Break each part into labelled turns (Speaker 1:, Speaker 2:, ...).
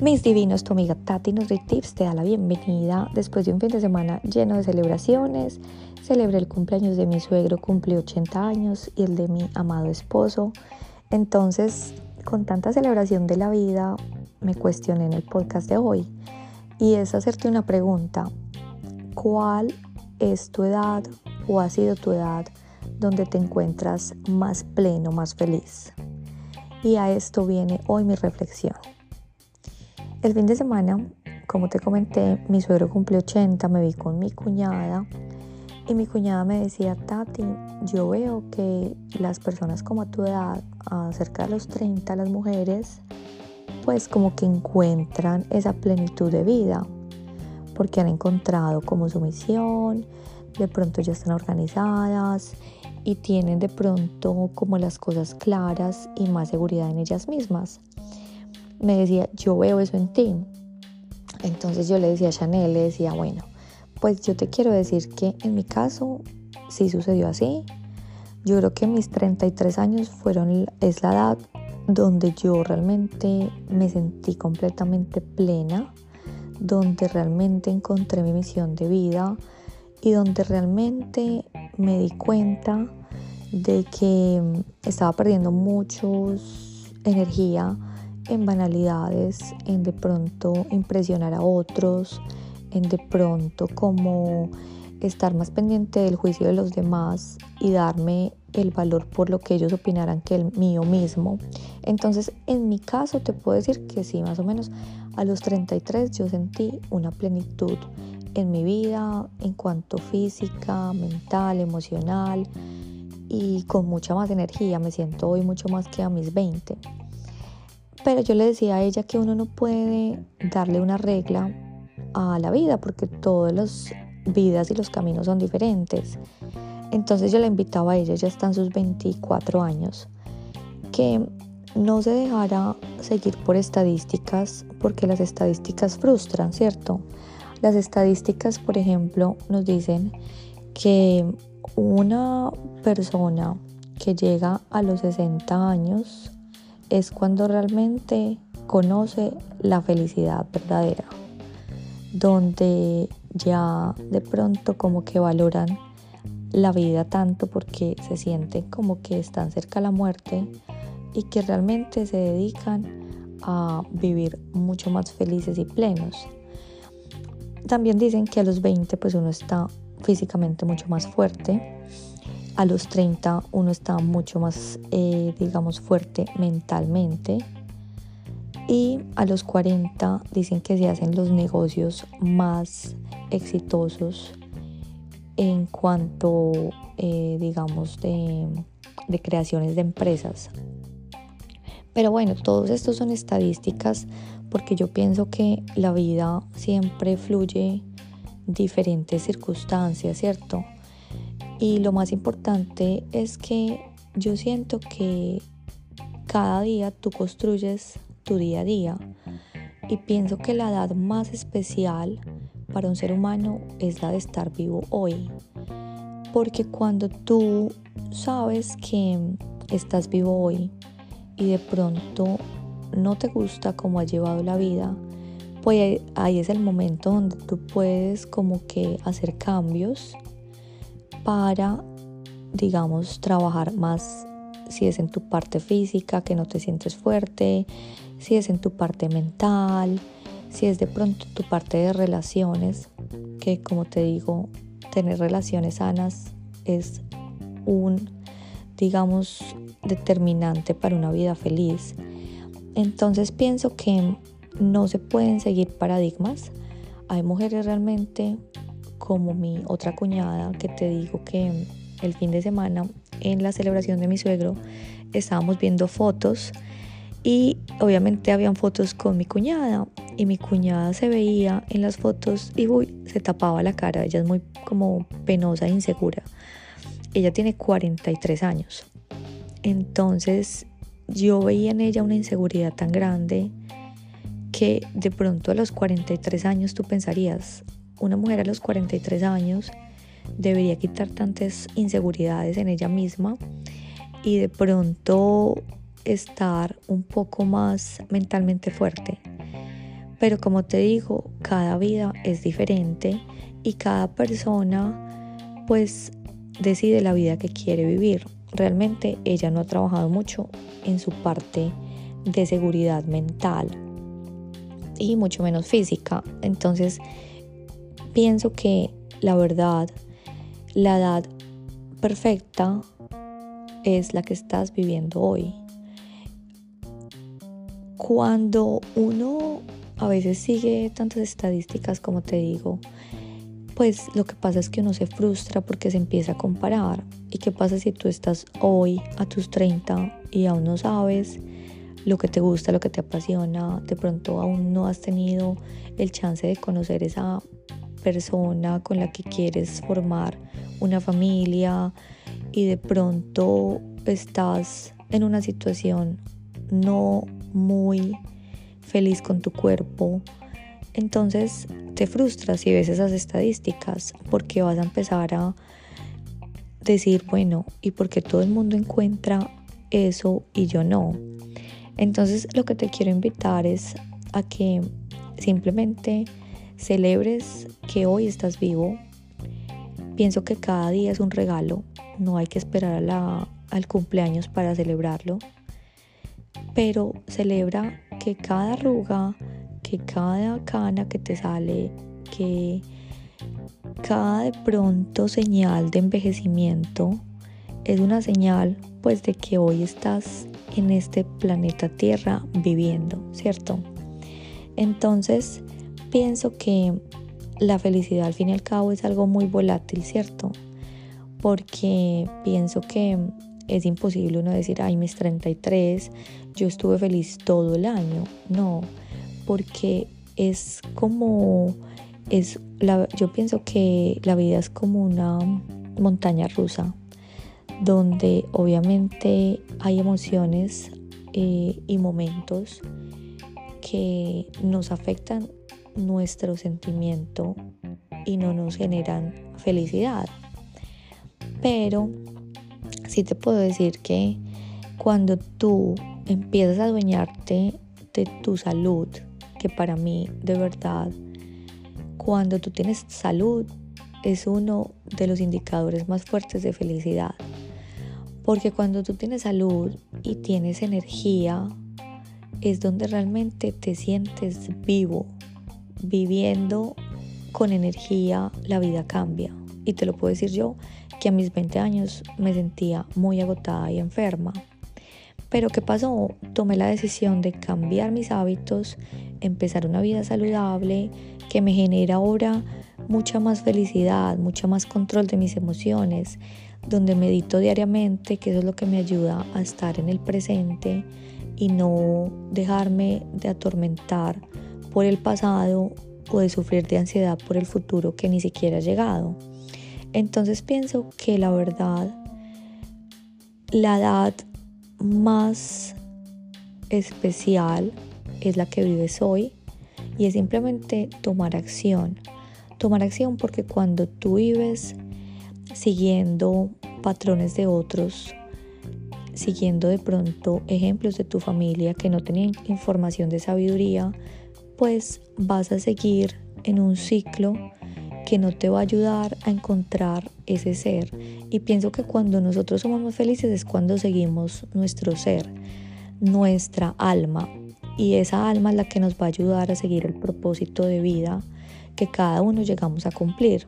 Speaker 1: Mis divinos, tu amiga Tati NutriTips te da la bienvenida después de un fin de semana lleno de celebraciones. Celebré el cumpleaños de mi suegro, cumplió 80 años, y el de mi amado esposo. Entonces, con tanta celebración de la vida, me cuestioné en el podcast de hoy. Y es hacerte una pregunta. ¿Cuál es tu edad o ha sido tu edad donde te encuentras más pleno, más feliz? Y a esto viene hoy mi reflexión. El fin de semana, como te comenté, mi suegro cumplió 80, me vi con mi cuñada y mi cuñada me decía, Tati, yo veo que las personas como a tu edad, cerca de los 30, las mujeres, pues como que encuentran esa plenitud de vida, porque han encontrado como su misión, de pronto ya están organizadas y tienen de pronto como las cosas claras y más seguridad en ellas mismas me decía, yo veo eso en ti. Entonces yo le decía a Chanel, le decía, bueno, pues yo te quiero decir que en mi caso sí sucedió así. Yo creo que mis 33 años fueron, es la edad donde yo realmente me sentí completamente plena, donde realmente encontré mi misión de vida y donde realmente me di cuenta de que estaba perdiendo muchos energía en banalidades, en de pronto impresionar a otros, en de pronto como estar más pendiente del juicio de los demás y darme el valor por lo que ellos opinaran que el mío mismo. Entonces, en mi caso te puedo decir que sí, más o menos a los 33 yo sentí una plenitud en mi vida en cuanto física, mental, emocional y con mucha más energía. Me siento hoy mucho más que a mis 20. Pero yo le decía a ella que uno no puede darle una regla a la vida porque todas las vidas y los caminos son diferentes. Entonces yo la invitaba a ella, ya está en sus 24 años, que no se dejara seguir por estadísticas porque las estadísticas frustran, ¿cierto? Las estadísticas, por ejemplo, nos dicen que una persona que llega a los 60 años es cuando realmente conoce la felicidad verdadera, donde ya de pronto como que valoran la vida tanto porque se sienten como que están cerca a la muerte y que realmente se dedican a vivir mucho más felices y plenos. También dicen que a los 20 pues uno está físicamente mucho más fuerte, a los 30 uno está mucho más, eh, digamos, fuerte mentalmente. Y a los 40 dicen que se hacen los negocios más exitosos en cuanto, eh, digamos, de, de creaciones de empresas. Pero bueno, todos estos son estadísticas porque yo pienso que la vida siempre fluye diferentes circunstancias, ¿cierto? Y lo más importante es que yo siento que cada día tú construyes tu día a día y pienso que la edad más especial para un ser humano es la de estar vivo hoy. Porque cuando tú sabes que estás vivo hoy y de pronto no te gusta cómo has llevado la vida, pues ahí es el momento donde tú puedes como que hacer cambios para, digamos, trabajar más si es en tu parte física, que no te sientes fuerte, si es en tu parte mental, si es de pronto tu parte de relaciones, que como te digo, tener relaciones sanas es un, digamos, determinante para una vida feliz. Entonces pienso que no se pueden seguir paradigmas. Hay mujeres realmente como mi otra cuñada, que te digo que el fin de semana en la celebración de mi suegro estábamos viendo fotos y obviamente habían fotos con mi cuñada y mi cuñada se veía en las fotos y se tapaba la cara, ella es muy como penosa e insegura. Ella tiene 43 años. Entonces yo veía en ella una inseguridad tan grande que de pronto a los 43 años tú pensarías, una mujer a los 43 años debería quitar tantas inseguridades en ella misma y de pronto estar un poco más mentalmente fuerte. Pero como te digo, cada vida es diferente y cada persona pues decide la vida que quiere vivir. Realmente ella no ha trabajado mucho en su parte de seguridad mental y mucho menos física. Entonces pienso que la verdad, la edad perfecta es la que estás viviendo hoy. Cuando uno a veces sigue tantas estadísticas como te digo, pues lo que pasa es que uno se frustra porque se empieza a comparar. ¿Y qué pasa si tú estás hoy a tus 30 y aún no sabes lo que te gusta, lo que te apasiona? De pronto aún no has tenido el chance de conocer esa persona con la que quieres formar una familia y de pronto estás en una situación no muy feliz con tu cuerpo, entonces te frustras y ves esas estadísticas porque vas a empezar a decir, bueno, ¿y por qué todo el mundo encuentra eso y yo no? Entonces lo que te quiero invitar es a que simplemente celebres que hoy estás vivo. Pienso que cada día es un regalo, no hay que esperar al cumpleaños para celebrarlo, pero celebra que cada arruga, que cada cana que te sale, que cada de pronto señal de envejecimiento es una señal pues de que hoy estás en este planeta Tierra viviendo, ¿cierto? Entonces pienso que la felicidad al fin y al cabo es algo muy volátil, ¿cierto? Porque pienso que es imposible uno decir, ay, mis 33, yo estuve feliz todo el año. No, porque es como, es la, yo pienso que la vida es como una montaña rusa, donde obviamente hay emociones eh, y momentos que nos afectan nuestro sentimiento y no nos generan felicidad. Pero sí te puedo decir que cuando tú empiezas a adueñarte de tu salud, que para mí de verdad, cuando tú tienes salud, es uno de los indicadores más fuertes de felicidad. Porque cuando tú tienes salud y tienes energía, es donde realmente te sientes vivo, viviendo con energía, la vida cambia. Y te lo puedo decir yo, que a mis 20 años me sentía muy agotada y enferma. Pero ¿qué pasó? Tomé la decisión de cambiar mis hábitos, empezar una vida saludable que me genera ahora mucha más felicidad, mucho más control de mis emociones, donde medito diariamente, que eso es lo que me ayuda a estar en el presente y no dejarme de atormentar por el pasado o de sufrir de ansiedad por el futuro que ni siquiera ha llegado. Entonces pienso que la verdad, la edad más especial es la que vives hoy y es simplemente tomar acción. Tomar acción porque cuando tú vives siguiendo patrones de otros, siguiendo de pronto ejemplos de tu familia que no tenían información de sabiduría, pues vas a seguir en un ciclo que no te va a ayudar a encontrar ese ser. Y pienso que cuando nosotros somos más felices es cuando seguimos nuestro ser, nuestra alma. Y esa alma es la que nos va a ayudar a seguir el propósito de vida que cada uno llegamos a cumplir.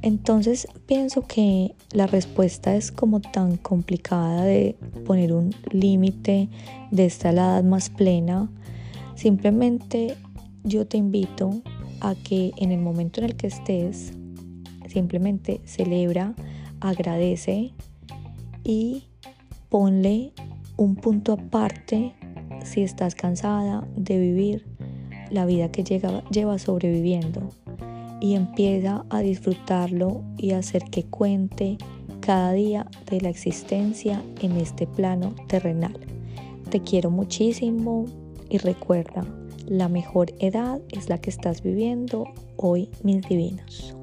Speaker 1: Entonces pienso que la respuesta es como tan complicada de poner un límite de esta edad más plena Simplemente yo te invito a que en el momento en el que estés, simplemente celebra, agradece y ponle un punto aparte si estás cansada de vivir la vida que llega, llevas sobreviviendo y empieza a disfrutarlo y a hacer que cuente cada día de la existencia en este plano terrenal. Te quiero muchísimo, y recuerda, la mejor edad es la que estás viviendo hoy, mis divinos.